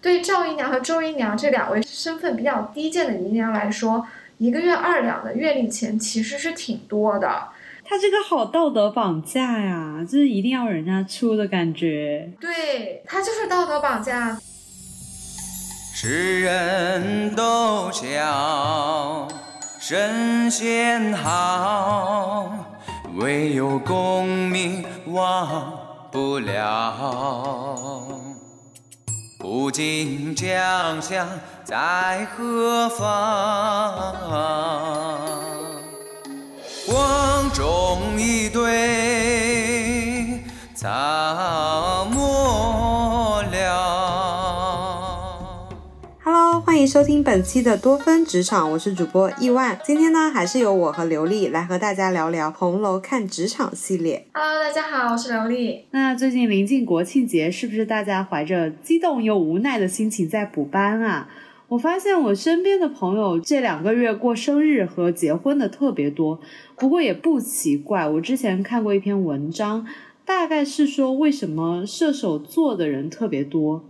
对赵姨娘和周姨娘这两位身份比较低贱的姨娘来说，一个月二两的月例钱其实是挺多的。他这个好道德绑架呀，就是一定要人家出的感觉。对他就是道德绑架。世人都晓神仙好，唯有功名忘不了。古今将相在何方？光中一对草欢迎收听本期的多芬职场，我是主播亿万。今天呢，还是由我和刘丽来和大家聊聊《红楼看职场》系列。Hello，大家好，我是刘丽。那最近临近国庆节，是不是大家怀着激动又无奈的心情在补班啊？我发现我身边的朋友这两个月过生日和结婚的特别多，不过也不奇怪。我之前看过一篇文章，大概是说为什么射手座的人特别多，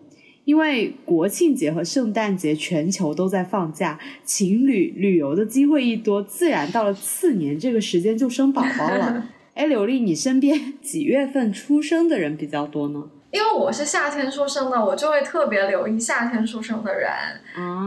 因为国庆节和圣诞节全球都在放假，情侣旅游的机会一多，自然到了次年这个时间就生宝宝了。哎，刘丽，你身边 几月份出生的人比较多呢？因为我是夏天出生的，我就会特别留意夏天出生的人。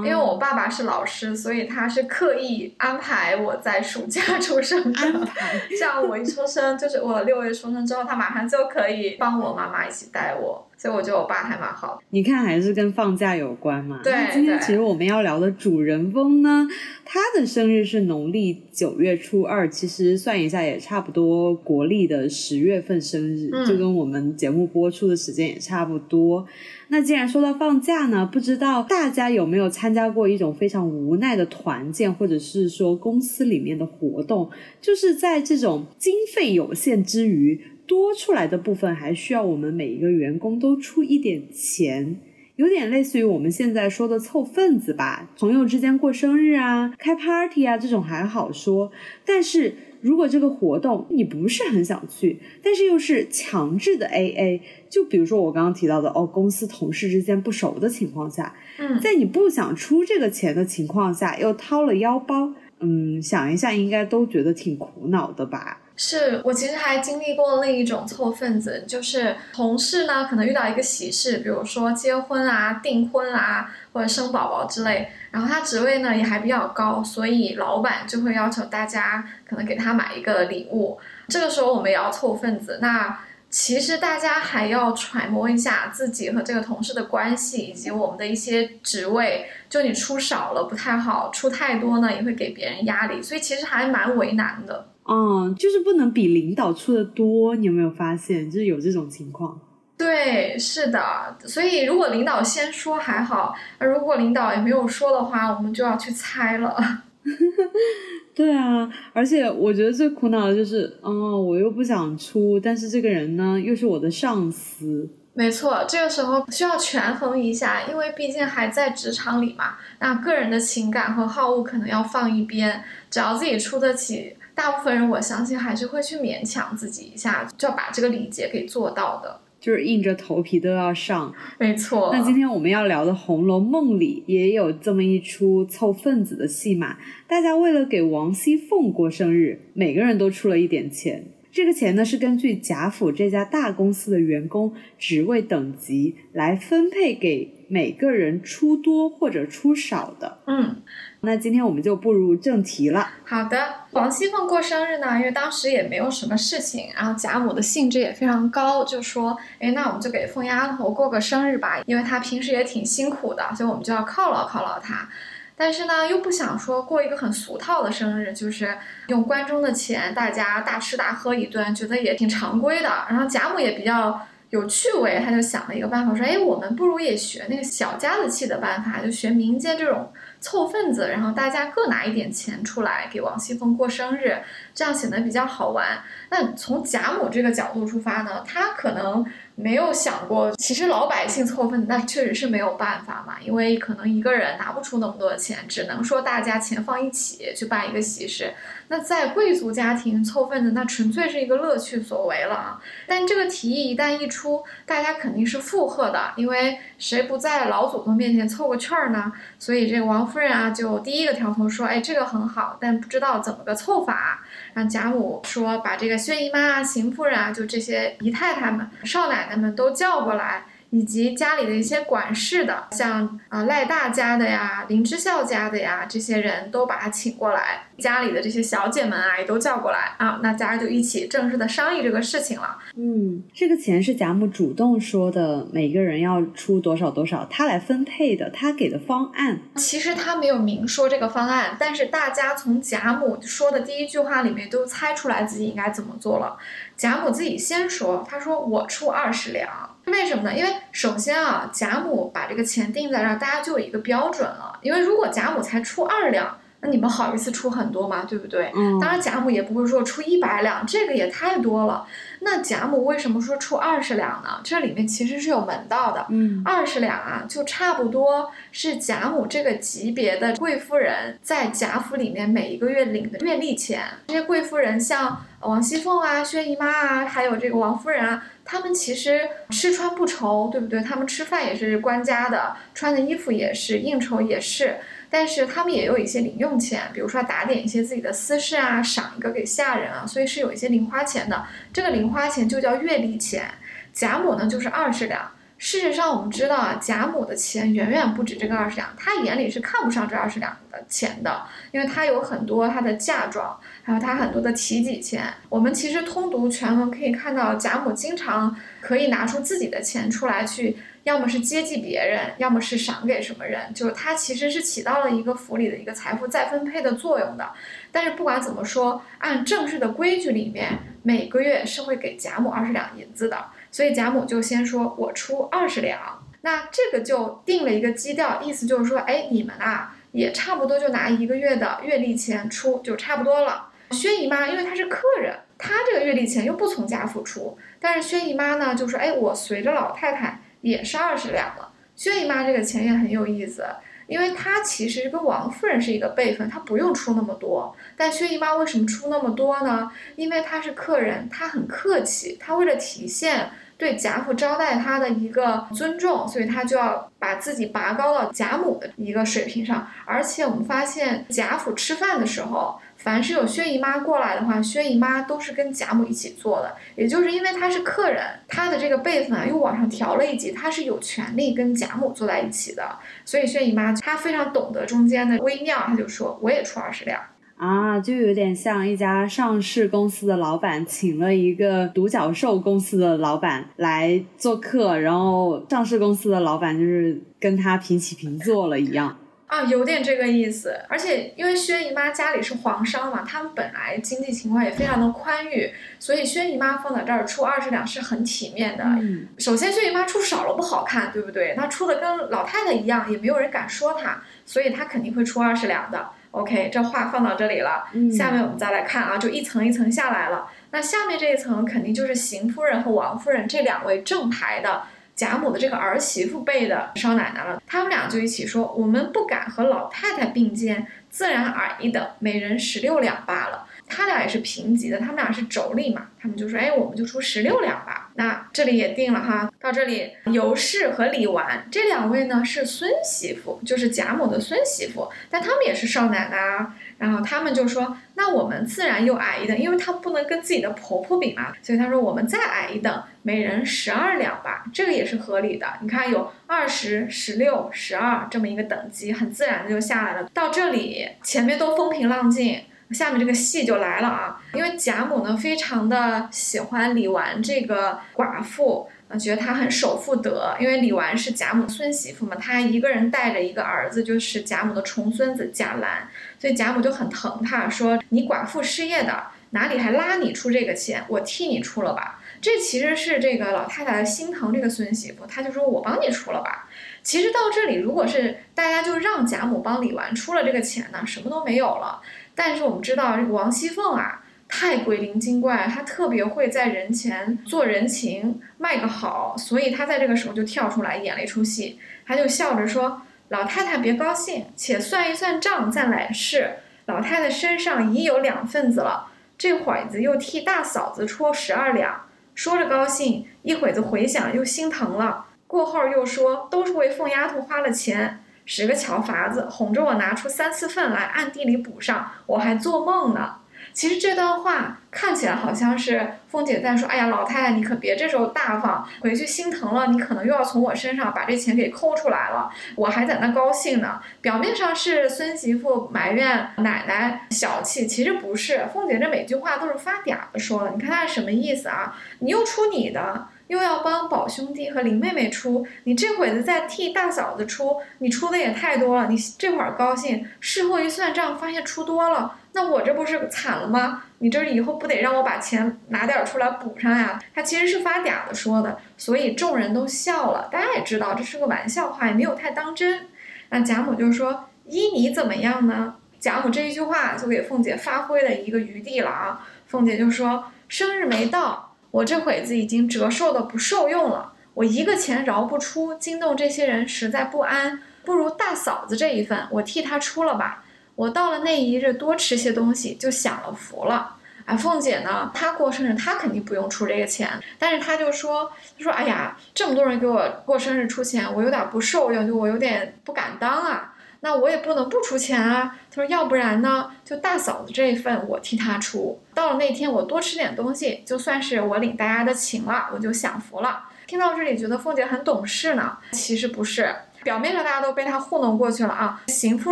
因为我爸爸是老师，所以他是刻意安排我在暑假 出生的。这样我一出生，就是我六月出生之后，他马上就可以帮我妈妈一起带我。所以我觉得我爸还蛮好。你看，还是跟放假有关嘛。对。今天其实我们要聊的主人翁呢，他的生日是农历九月初二，其实算一下也差不多国历的十月份生日，就跟我们节目播出的时间也差不多。那既然说到放假呢，不知道大家有没有参加过一种非常无奈的团建，或者是说公司里面的活动，就是在这种经费有限之余。多出来的部分还需要我们每一个员工都出一点钱，有点类似于我们现在说的凑份子吧。朋友之间过生日啊、开 party 啊这种还好说，但是如果这个活动你不是很想去，但是又是强制的 AA，就比如说我刚刚提到的哦，公司同事之间不熟的情况下，嗯，在你不想出这个钱的情况下又掏了腰包，嗯，想一下应该都觉得挺苦恼的吧。是我其实还经历过另一种凑份子，就是同事呢可能遇到一个喜事，比如说结婚啊、订婚啊或者生宝宝之类，然后他职位呢也还比较高，所以老板就会要求大家可能给他买一个礼物。这个时候我们也要凑份子，那其实大家还要揣摩一下自己和这个同事的关系，以及我们的一些职位，就你出少了不太好，出太多呢也会给别人压力，所以其实还蛮为难的。嗯，就是不能比领导出的多，你有没有发现？就是有这种情况。对，是的。所以如果领导先说还好，如果领导也没有说的话，我们就要去猜了。对啊，而且我觉得最苦恼的就是，嗯，我又不想出，但是这个人呢又是我的上司。没错，这个时候需要权衡一下，因为毕竟还在职场里嘛，那个人的情感和好恶可能要放一边，只要自己出得起。大部分人我相信还是会去勉强自己一下，就要把这个礼节给做到的，就是硬着头皮都要上。没错。那今天我们要聊的《红楼梦》里也有这么一出凑份子的戏码，大家为了给王熙凤过生日，每个人都出了一点钱。这个钱呢是根据贾府这家大公司的员工职位等级来分配给每个人出多或者出少的。嗯。那今天我们就步入正题了。好的，王熙凤过生日呢，因为当时也没有什么事情，然后贾母的兴致也非常高，就说：“哎，那我们就给凤丫头过个生日吧，因为她平时也挺辛苦的，所以我们就要犒劳犒劳她。但是呢，又不想说过一个很俗套的生日，就是用关中的钱，大家大吃大喝一顿，觉得也挺常规的。然后贾母也比较有趣味，他就想了一个办法，说：哎，我们不如也学那个小家子气的办法，就学民间这种。”凑份子，然后大家各拿一点钱出来给王熙凤过生日，这样显得比较好玩。那从贾母这个角度出发呢，她可能没有想过，其实老百姓凑份子，那确实是没有办法嘛，因为可能一个人拿不出那么多钱，只能说大家钱放一起去办一个喜事。那在贵族家庭凑份子，那纯粹是一个乐趣所为了啊！但这个提议一旦一出，大家肯定是附和的，因为谁不在老祖宗面前凑个趣儿呢？所以这个王夫人啊，就第一个挑头说：“哎，这个很好，但不知道怎么个凑法。”让贾母说：“把这个薛姨妈啊、邢夫人啊，就这些姨太太们、少奶奶们都叫过来。”以及家里的一些管事的，像啊赖大家的呀、林之孝家的呀，这些人都把他请过来，家里的这些小姐们啊也都叫过来啊，那大家就一起正式的商议这个事情了。嗯，这个钱是贾母主动说的，每个人要出多少多少，他来分配的，他给的方案。其实他没有明说这个方案，但是大家从贾母说的第一句话里面都猜出来自己应该怎么做了。贾母自己先说，他说我出二十两。为什么呢？因为首先啊，贾母把这个钱定在这儿，大家就有一个标准了。因为如果贾母才出二两，那你们好意思出很多吗？对不对？嗯。当然，贾母也不会说出一百两，这个也太多了。那贾母为什么说出二十两呢？这里面其实是有门道的。嗯。二十两啊，就差不多是贾母这个级别的贵夫人在贾府里面每一个月领的月例钱。这些贵夫人像王熙凤啊、薛姨妈啊，还有这个王夫人啊。他们其实吃穿不愁，对不对？他们吃饭也是官家的，穿的衣服也是，应酬也是。但是他们也有一些零用钱，比如说打点一些自己的私事啊，赏一个给下人啊，所以是有一些零花钱的。这个零花钱就叫月例钱。贾母呢就是二十两。事实上，我们知道啊，贾母的钱远远不止这个二十两，她眼里是看不上这二十两的钱的，因为她有很多她的嫁妆，还有她很多的提己钱。我们其实通读全文可以看到，贾母经常可以拿出自己的钱出来去，要么是接济别人，要么是赏给什么人，就是她其实是起到了一个府里的一个财富再分配的作用的。但是不管怎么说，按正式的规矩里面，每个月是会给贾母二十两银子的。所以贾母就先说：“我出二十两。”那这个就定了一个基调，意思就是说，哎，你们啊也差不多就拿一个月的月例钱出就差不多了。薛姨妈因为她是客人，她这个月例钱又不从家府出，但是薛姨妈呢就说：“哎，我随着老太太也是二十两了。”薛姨妈这个钱也很有意思，因为她其实跟王夫人是一个辈分，她不用出那么多。但薛姨妈为什么出那么多呢？因为她是客人，她很客气，她为了体现。对贾府招待他的一个尊重，所以他就要把自己拔高到贾母的一个水平上。而且我们发现贾府吃饭的时候，凡是有薛姨妈过来的话，薛姨妈都是跟贾母一起坐的。也就是因为她是客人，她的这个辈分啊又往上调了一级，她是有权利跟贾母坐在一起的。所以薛姨妈她非常懂得中间的微妙，她就说我也出二十两。啊，就有点像一家上市公司的老板请了一个独角兽公司的老板来做客，然后上市公司的老板就是跟他平起平坐了一样 啊，有点这个意思。而且因为薛姨妈家里是皇商嘛，他们本来经济情况也非常的宽裕，所以薛姨妈放在这儿出二十两是很体面的。嗯首先，薛姨妈出少了不好看，对不对？她出的跟老太太一样，也没有人敢说她，所以她肯定会出二十两的。OK，这话放到这里了。下面我们再来看啊，就一层一层下来了。那下面这一层肯定就是邢夫人和王夫人这两位正牌的贾母的这个儿媳妇辈的少奶奶了。他们俩就一起说：“我们不敢和老太太并肩，自然矮一等，每人十六两罢了。”他俩也是平级的，他们俩是妯娌嘛，他们就说：“哎，我们就出十六两吧。”那这里也定了哈。到这里，尤氏和李纨这两位呢是孙媳妇，就是贾母的孙媳妇，但他们也是少奶奶啊。然后他们就说：“那我们自然又矮一等，因为她不能跟自己的婆婆比嘛，所以他说我们再矮一等，每人十二两吧，这个也是合理的。你看有二十、十六、十二这么一个等级，很自然的就下来了。到这里前面都风平浪静。”下面这个戏就来了啊，因为贾母呢非常的喜欢李纨这个寡妇，啊，觉得她很守妇德。因为李纨是贾母孙媳妇嘛，她一个人带着一个儿子，就是贾母的重孙子贾兰，所以贾母就很疼她，说你寡妇失业的，哪里还拉你出这个钱，我替你出了吧。这其实是这个老太太心疼这个孙媳妇，她就说我帮你出了吧。其实到这里，如果是大家就让贾母帮李纨出了这个钱呢，什么都没有了。但是我们知道这个王熙凤啊，太鬼灵精怪，她特别会在人前做人情，卖个好，所以她在这个时候就跳出来演了一出戏，她就笑着说：“老太太别高兴，且算一算账再来事。老太太身上已有两份子了，这会子又替大嫂子出十二两。”说着高兴，一会子回想又心疼了，过后又说：“都是为凤丫头花了钱，使个巧法子，哄着我拿出三四份来，暗地里补上，我还做梦呢。”其实这段话看起来好像是凤姐在说：“哎呀，老太太，你可别这时候大方，回去心疼了，你可能又要从我身上把这钱给抠出来了。我还在那高兴呢。”表面上是孙媳妇埋怨奶奶小气，其实不是。凤姐这每句话都是发嗲的说了，你看她是什么意思啊？你又出你的。又要帮宝兄弟和林妹妹出，你这会子再替大嫂子出，你出的也太多了。你这会儿高兴，事后一算账，发现出多了，那我这不是惨了吗？你这以后不得让我把钱拿点出来补上呀？他其实是发嗲的说的，所以众人都笑了。大家也知道这是个玩笑话，也没有太当真。那贾母就说：“依你怎么样呢？”贾母这一句话就给凤姐发挥了一个余地了啊。凤姐就说：“生日没到。”我这会子已经折寿的不受用了，我一个钱饶不出，惊动这些人实在不安，不如大嫂子这一份，我替她出了吧。我到了那一日多吃些东西，就享了福了。哎，凤姐呢，她过生日，她肯定不用出这个钱，但是她就说，她说，哎呀，这么多人给我过生日出钱，我有点不受用，就我有点不敢当啊。那我也不能不出钱啊！他说，要不然呢，就大嫂子这一份我替她出。到了那天，我多吃点东西，就算是我领大家的情了，我就享福了。听到这里，觉得凤姐很懂事呢，其实不是，表面上大家都被她糊弄过去了啊。邢夫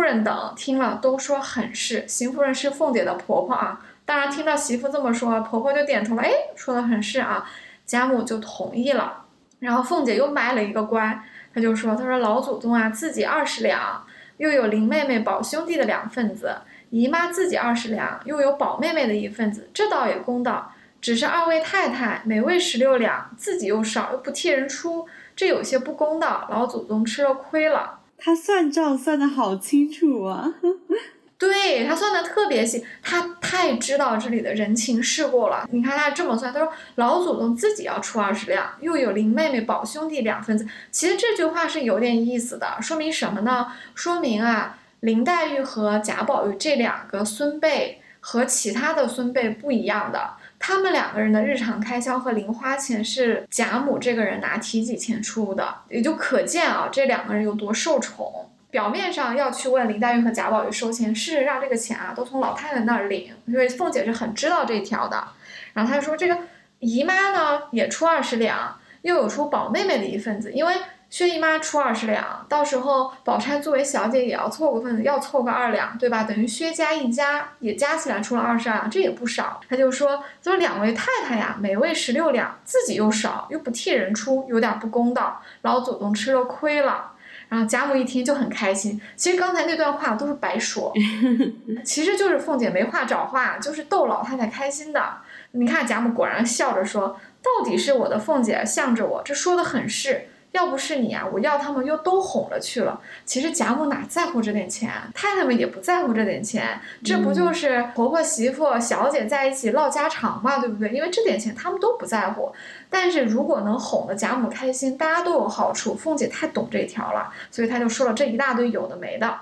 人等听了都说很是，邢夫人是凤姐的婆婆啊，当然听到媳妇这么说，婆婆就点头了，哎，说的很是啊，贾母就同意了。然后凤姐又卖了一个乖，她就说，她说老祖宗啊，自己二十两。又有林妹妹、宝兄弟的两份子，姨妈自己二十两，又有宝妹妹的一份子，这倒也公道。只是二位太太每位十六两，自己又少，又不替人出，这有些不公道，老祖宗吃了亏了。他算账算的好清楚啊。对他算的特别细，他太知道这里的人情世故了。你看他这么算，他说老祖宗自己要出二十两，又有林妹妹、宝兄弟两份子。其实这句话是有点意思的，说明什么呢？说明啊，林黛玉和贾宝玉这两个孙辈和其他的孙辈不一样的，他们两个人的日常开销和零花钱是贾母这个人拿提己钱出的，也就可见啊，这两个人有多受宠。表面上要去问林黛玉和贾宝玉收钱，是让这个钱啊都从老太太那儿领，因为凤姐是很知道这一条的。然后她就说这个姨妈呢也出二十两，又有出宝妹妹的一份子，因为薛姨妈出二十两，到时候宝钗作为小姐也要凑个份子，要凑个二两，对吧？等于薛家一家也加起来出了二十二两，这也不少。她就说，就是两位太太呀，每位十六两，自己又少，又不替人出，有点不公道，老祖宗吃了亏了。然后贾母一听就很开心。其实刚才那段话都是白说，其实就是凤姐没话找话，就是逗老太太开心的。你看贾母果然笑着说：“到底是我的凤姐向着我，这说的很是。”要不是你啊，我要他们又都哄了去了。其实贾母哪在乎这点钱，太太们也不在乎这点钱，这不就是婆婆媳妇小姐在一起唠家常嘛，对不对？因为这点钱他们都不在乎。但是如果能哄得贾母开心，大家都有好处。凤姐太懂这条了，所以她就说了这一大堆有的没的。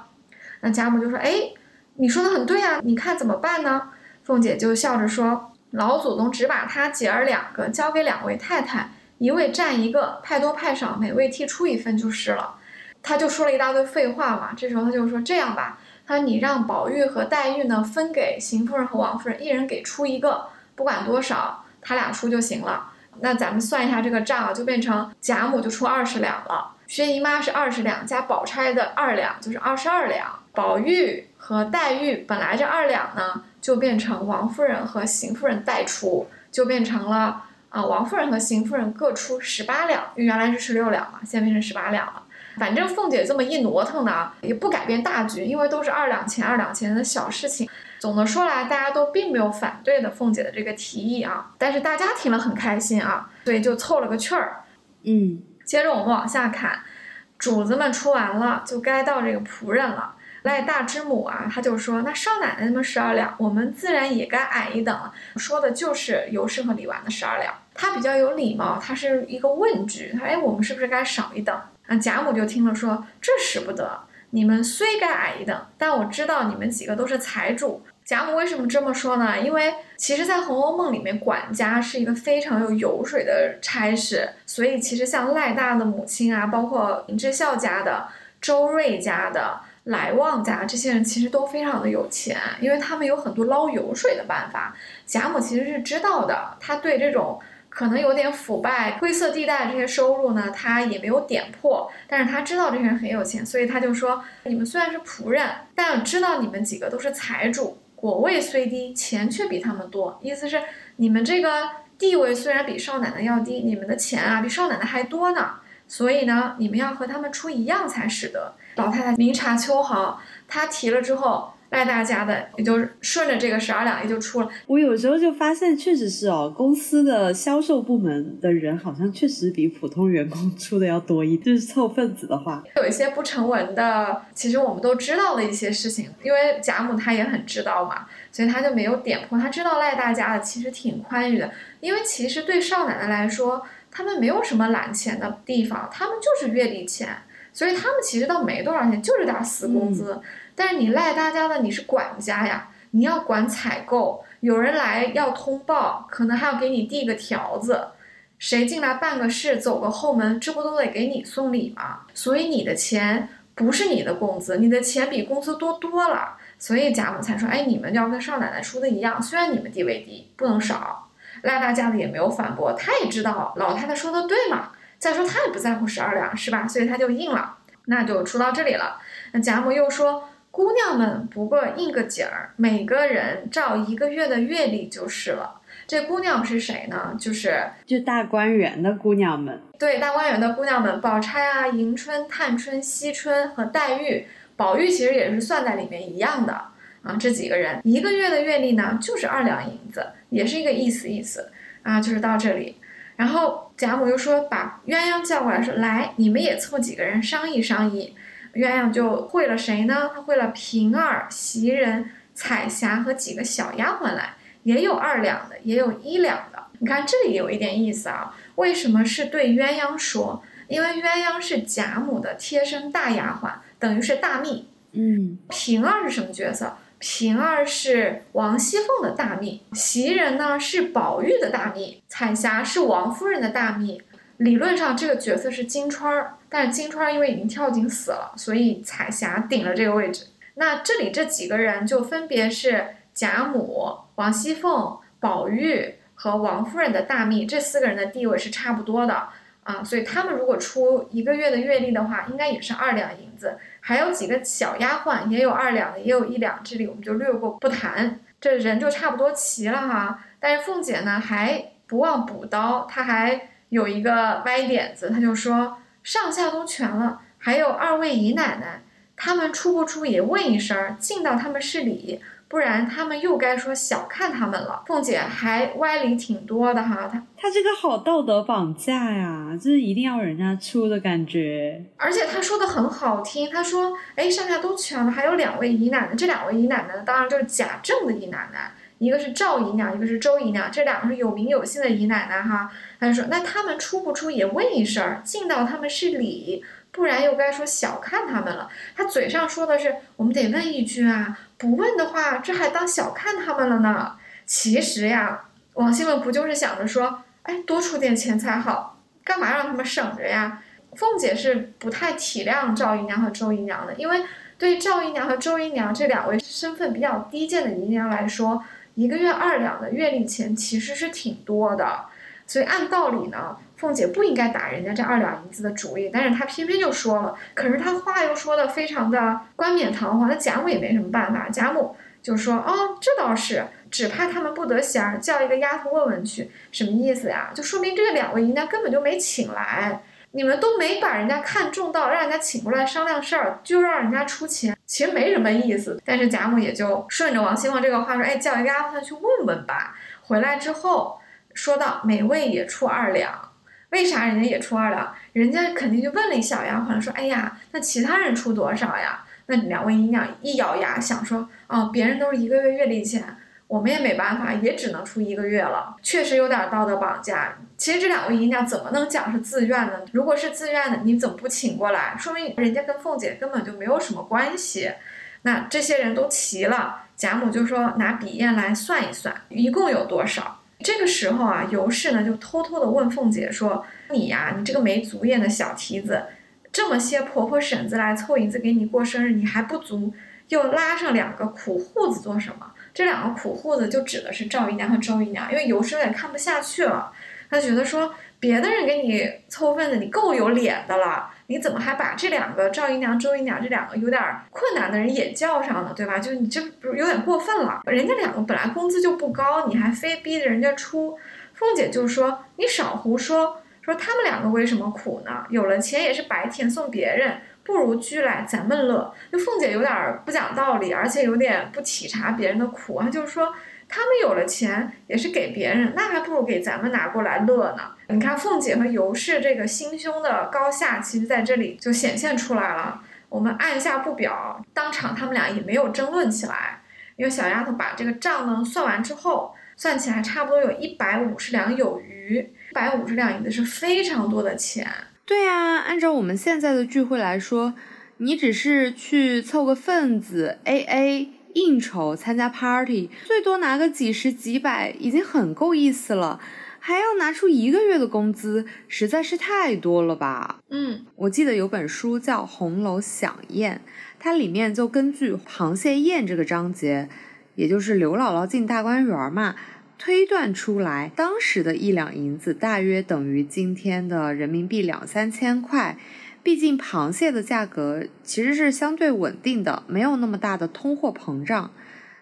那贾母就说：“哎，你说的很对啊，你看怎么办呢？”凤姐就笑着说：“老祖宗只把他姐儿两个交给两位太太。”一位占一个，派多派少，每位替出一份就是了。他就说了一大堆废话嘛。这时候他就说这样吧，他说你让宝玉和黛玉呢分给邢夫人和王夫人，一人给出一个，不管多少，他俩出就行了。那咱们算一下这个账，就变成贾母就出二十两了，薛姨妈是二十两，加宝钗的二两，就是二十二两。宝玉和黛玉本来这二两呢，就变成王夫人和邢夫人代出，就变成了。啊，王夫人和邢夫人各出十八两，因为原来是十六两嘛，现在变成十八两了。反正凤姐这么一挪腾呢，也不改变大局，因为都是二两钱二两钱的小事情。总的说来，大家都并没有反对的凤姐的这个提议啊，但是大家听了很开心啊，所以就凑了个趣儿。嗯，接着我们往下看，主子们出完了，就该到这个仆人了。赖大之母啊，他就说：“那少奶奶们十二两，我们自然也该矮一等。”说的就是尤氏和李纨的十二两。他比较有礼貌，他是一个问句：“他哎，我们是不是该少一等？”啊，贾母就听了说：“这使不得，你们虽该矮一等，但我知道你们几个都是财主。”贾母为什么这么说呢？因为其实，在《红楼梦》里面，管家是一个非常有油水的差事，所以其实像赖大的母亲啊，包括林之孝家的、周瑞家的。来旺家这些人其实都非常的有钱，因为他们有很多捞油水的办法。贾母其实是知道的，他对这种可能有点腐败、灰色地带这些收入呢，他也没有点破。但是他知道这些人很有钱，所以他就说：你们虽然是仆人，但知道你们几个都是财主，果位虽低，钱却比他们多。意思是你们这个地位虽然比少奶奶要低，你们的钱啊比少奶奶还多呢。所以呢，你们要和他们出一样才使得。老太太明察秋毫，她提了之后，赖大家的也就顺着这个十二两也就出了。我有时候就发现，确实是哦，公司的销售部门的人好像确实比普通员工出的要多一点。就是凑份子的话，有一些不成文的，其实我们都知道的一些事情，因为贾母她也很知道嘛，所以她就没有点破。她知道赖大家的其实挺宽裕的，因为其实对少奶奶来说，他们没有什么揽钱的地方，他们就是月底钱。所以他们其实倒没多少钱，就是点死工资。但是你赖大家的，你是管家呀，你要管采购，有人来要通报，可能还要给你递个条子，谁进来办个事，走个后门，这不都得给你送礼吗？所以你的钱不是你的工资，你的钱比工资多多了。所以贾母才说，哎，你们要跟少奶奶说的一样，虽然你们地位低，不能少。赖大家的也没有反驳，他也知道老太太说的对嘛。再说他也不在乎十二两，是吧？所以他就应了，那就出到这里了。那贾母又说：“姑娘们不过应个景儿，每个人照一个月的月例就是了。”这姑娘是谁呢？就是就大观园的姑娘们。对，大观园的姑娘们，宝钗啊、迎春、探春、惜春和黛玉，宝玉其实也是算在里面一样的啊。这几个人一个月的月例呢，就是二两银子，也是一个意思意思啊。就是到这里。然后贾母又说：“把鸳鸯叫过来，说来，你们也凑几个人商议商议。”鸳鸯就会了谁呢？他会了平儿、袭人、彩霞和几个小丫鬟来，也有二两的，也有一两的。你看这里有一点意思啊，为什么是对鸳鸯说？因为鸳鸯是贾母的贴身大丫鬟，等于是大秘。嗯，平儿是什么角色？平儿是王熙凤的大秘，袭人呢是宝玉的大秘，彩霞是王夫人的大秘。理论上这个角色是金钏儿，但是金钏儿因为已经跳井死了，所以彩霞顶了这个位置。那这里这几个人就分别是贾母、王熙凤、宝玉和王夫人的大秘，这四个人的地位是差不多的啊，所以他们如果出一个月的月例的话，应该也是二两银子。还有几个小丫鬟，也有二两的，也有一两，这里我们就略过不谈。这人就差不多齐了哈。但是凤姐呢还不忘补刀，她还有一个歪点子，她就说上下都全了，还有二位姨奶奶，他们出不出也问一声，尽到他们是礼。不然他们又该说小看他们了。凤姐还歪理挺多的哈，她她这个好道德绑架呀，就是一定要人家出的感觉。而且她说的很好听，她说，哎，上下都全了，还有两位姨奶奶，这两位姨奶奶当然就是贾政的姨奶奶，一个是赵姨娘，一个是周姨娘，这两个是有名有姓的姨奶奶哈。她就说，那他们出不出也问一声，尽到他们是礼。不然又该说小看他们了。他嘴上说的是我们得问一句啊，不问的话，这还当小看他们了呢。其实呀，王熙凤不就是想着说，哎，多出点钱才好，干嘛让他们省着呀？凤姐是不太体谅赵姨娘和周姨娘的，因为对赵姨娘和周姨娘这两位身份比较低贱的姨娘来说，一个月二两的月例钱其实是挺多的。所以按道理呢。凤姐不应该打人家这二两银子的主意，但是她偏偏就说了。可是她话又说的非常的冠冕堂皇，那贾母也没什么办法。贾母就说：“哦，这倒是，只怕他们不得闲儿，叫一个丫头问问去，什么意思呀？就说明这个两位姨娘根本就没请来，你们都没把人家看中到，让人家请过来商量事儿，就让人家出钱，其实没什么意思。但是贾母也就顺着王熙凤这个话说：，哎，叫一个丫头去问问吧。回来之后说到每位也出二两。”为啥人家也出二两？人家肯定就问了一小丫鬟说：“哎呀，那其他人出多少呀？”那两位姨娘一咬牙想说，哦，别人都是一个月月例钱，我们也没办法，也只能出一个月了，确实有点道德绑架。其实这两位姨娘怎么能讲是自愿呢？如果是自愿的，你怎么不请过来？说明人家跟凤姐根本就没有什么关系。那这些人都齐了，贾母就说拿笔砚来算一算，一共有多少？这个时候啊，尤氏呢就偷偷的问凤姐说：“你呀，你这个没足眼的小蹄子，这么些婆婆婶子来凑银子给你过生日，你还不足，又拉上两个苦户子做什么？这两个苦户子就指的是赵姨娘和周姨娘，因为尤氏有点看不下去了。”他觉得说别的人给你凑份子，你够有脸的了，你怎么还把这两个赵姨娘、周姨娘这两个有点困难的人也叫上了，对吧？就你这不是有点过分了？人家两个本来工资就不高，你还非逼着人家出。凤姐就说：“你少胡说，说他们两个为什么苦呢？有了钱也是白甜送别人，不如居来咱们乐。”就凤姐有点不讲道理，而且有点不体察别人的苦，她就是说。他们有了钱也是给别人，那还不如给咱们拿过来乐呢。你看凤姐和尤氏这个心胸的高下，其实在这里就显现出来了。我们按下不表，当场他们俩也没有争论起来。因为小丫头把这个账呢算完之后，算起来差不多有一百五十两有余。一百五十两银子是非常多的钱。对呀，按照我们现在的聚会来说，你只是去凑个份子，A A。应酬参加 party，最多拿个几十几百已经很够意思了，还要拿出一个月的工资，实在是太多了吧？嗯，我记得有本书叫《红楼享宴》，它里面就根据螃蟹宴这个章节，也就是刘姥姥进大观园嘛，推断出来当时的一两银子大约等于今天的人民币两三千块。毕竟螃蟹的价格其实是相对稳定的，没有那么大的通货膨胀。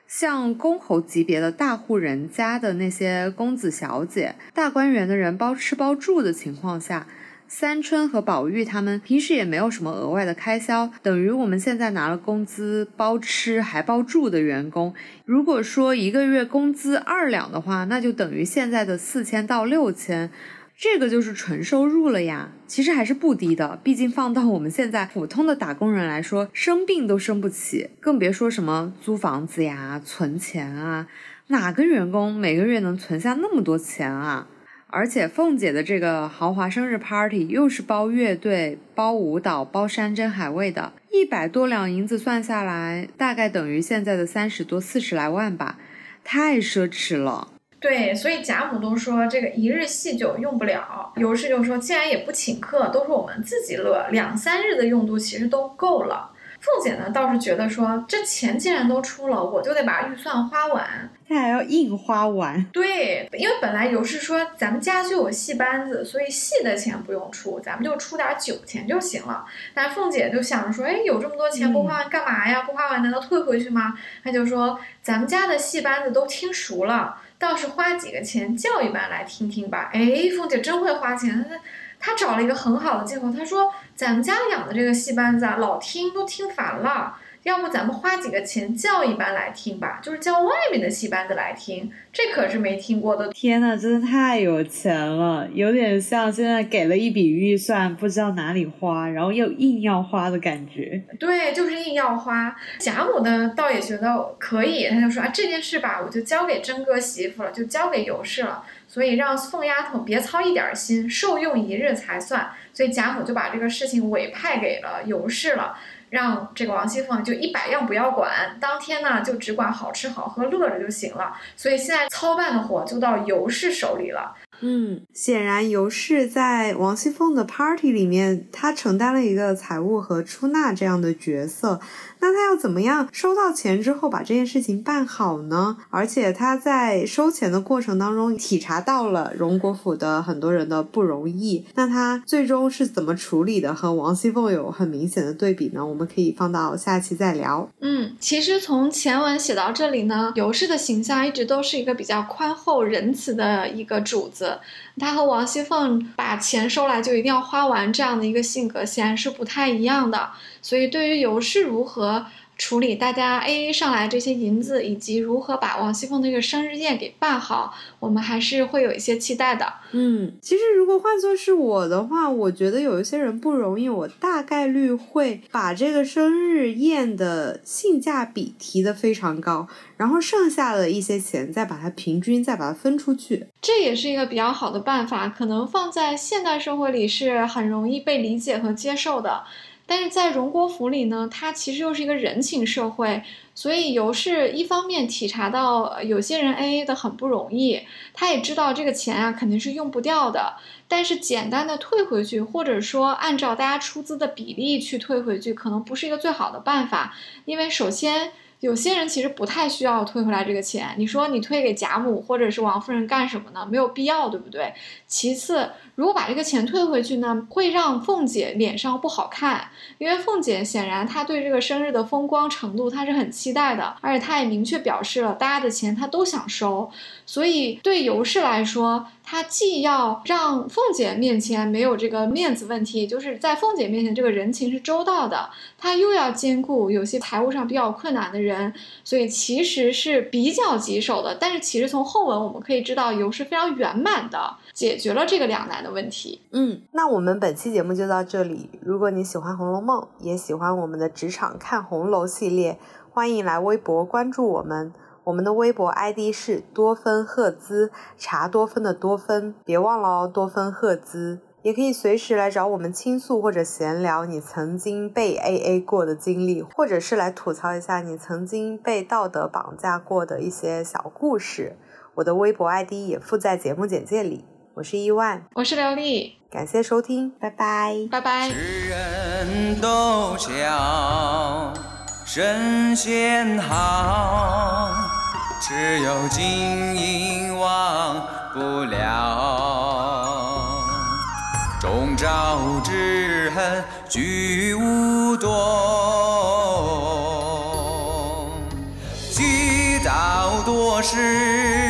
像公侯级别的大户人家的那些公子小姐，大观园的人包吃包住的情况下，三春和宝玉他们平时也没有什么额外的开销，等于我们现在拿了工资包吃还包住的员工。如果说一个月工资二两的话，那就等于现在的四千到六千。这个就是纯收入了呀，其实还是不低的。毕竟放到我们现在普通的打工人来说，生病都生不起，更别说什么租房子呀、存钱啊。哪个员工每个月能存下那么多钱啊？而且凤姐的这个豪华生日 party 又是包乐队、包舞蹈、包山珍海味的，一百多两银子算下来，大概等于现在的三十多、四十来万吧，太奢侈了。对，所以贾母都说这个一日戏酒用不了，尤氏就说既然也不请客，都是我们自己乐，两三日的用度其实都够了。凤姐呢倒是觉得说这钱既然都出了，我就得把预算花完，她还要硬花完。对，因为本来尤氏说咱们家就有戏班子，所以戏的钱不用出，咱们就出点酒钱就行了。但凤姐就想着说，哎，有这么多钱不花完干嘛呀？不花完难道退回去吗？她就说咱们家的戏班子都听熟了。倒是花几个钱叫一班来听听吧。哎，凤姐真会花钱，她她找了一个很好的借口，她说咱们家养的这个戏班子啊，老听都听烦了。要不咱们花几个钱叫一班来听吧，就是叫外面的戏班子来听，这可是没听过的。天呐，真的太有钱了，有点像现在给了一笔预算，不知道哪里花，然后又硬要花的感觉。对，就是硬要花。贾母呢，倒也觉得可以，他就说啊，这件事吧，我就交给真哥媳妇了，就交给尤氏了，所以让凤丫头别操一点心，受用一日才算。所以贾母就把这个事情委派给了尤氏了。让这个王熙凤就一百样不要管，当天呢就只管好吃好喝乐着就行了。所以现在操办的活就到尤氏手里了。嗯，显然尤氏在王熙凤的 party 里面，她承担了一个财务和出纳这样的角色。那他要怎么样收到钱之后把这件事情办好呢？而且他在收钱的过程当中体察到了荣国府的很多人的不容易。那他最终是怎么处理的？和王熙凤有很明显的对比呢？我们可以放到下期再聊。嗯，其实从前文写到这里呢，尤氏的形象一直都是一个比较宽厚仁慈的一个主子。他和王熙凤把钱收来就一定要花完这样的一个性格，显然是不太一样的。所以，对于尤氏如何处理大家 A A 上来这些银子，以及如何把王熙凤的这个生日宴给办好，我们还是会有一些期待的。嗯，其实如果换作是我的话，我觉得有一些人不容易，我大概率会把这个生日宴的性价比提得非常高，然后剩下的一些钱再把它平均，再把它分出去。这也是一个比较好的办法，可能放在现代社会里是很容易被理解和接受的。但是在荣国府里呢，它其实又是一个人情社会，所以尤氏一方面体察到有些人 A A 的很不容易，他也知道这个钱啊肯定是用不掉的，但是简单的退回去，或者说按照大家出资的比例去退回去，可能不是一个最好的办法，因为首先。有些人其实不太需要退回来这个钱，你说你退给贾母或者是王夫人干什么呢？没有必要，对不对？其次，如果把这个钱退回去呢，会让凤姐脸上不好看，因为凤姐显然她对这个生日的风光程度她是很期待的，而且她也明确表示了大家的钱她都想收，所以对尤氏来说。他既要让凤姐面前没有这个面子问题，就是在凤姐面前这个人情是周到的，他又要兼顾有些财务上比较困难的人，所以其实是比较棘手的。但是其实从后文我们可以知道，尤是非常圆满的解决了这个两难的问题。嗯，那我们本期节目就到这里。如果你喜欢《红楼梦》，也喜欢我们的职场看红楼系列，欢迎来微博关注我们。我们的微博 ID 是多芬赫兹，查多芬的多芬，别忘了哦，多芬赫兹。也可以随时来找我们倾诉或者闲聊你曾经被 AA 过的经历，或者是来吐槽一下你曾经被道德绑架过的一些小故事。我的微博 ID 也附在节目简介里。我是伊万，我是刘丽，感谢收听，拜拜，拜拜。人都神仙好，只有金银忘不了。终朝之恨聚无多，积道多时。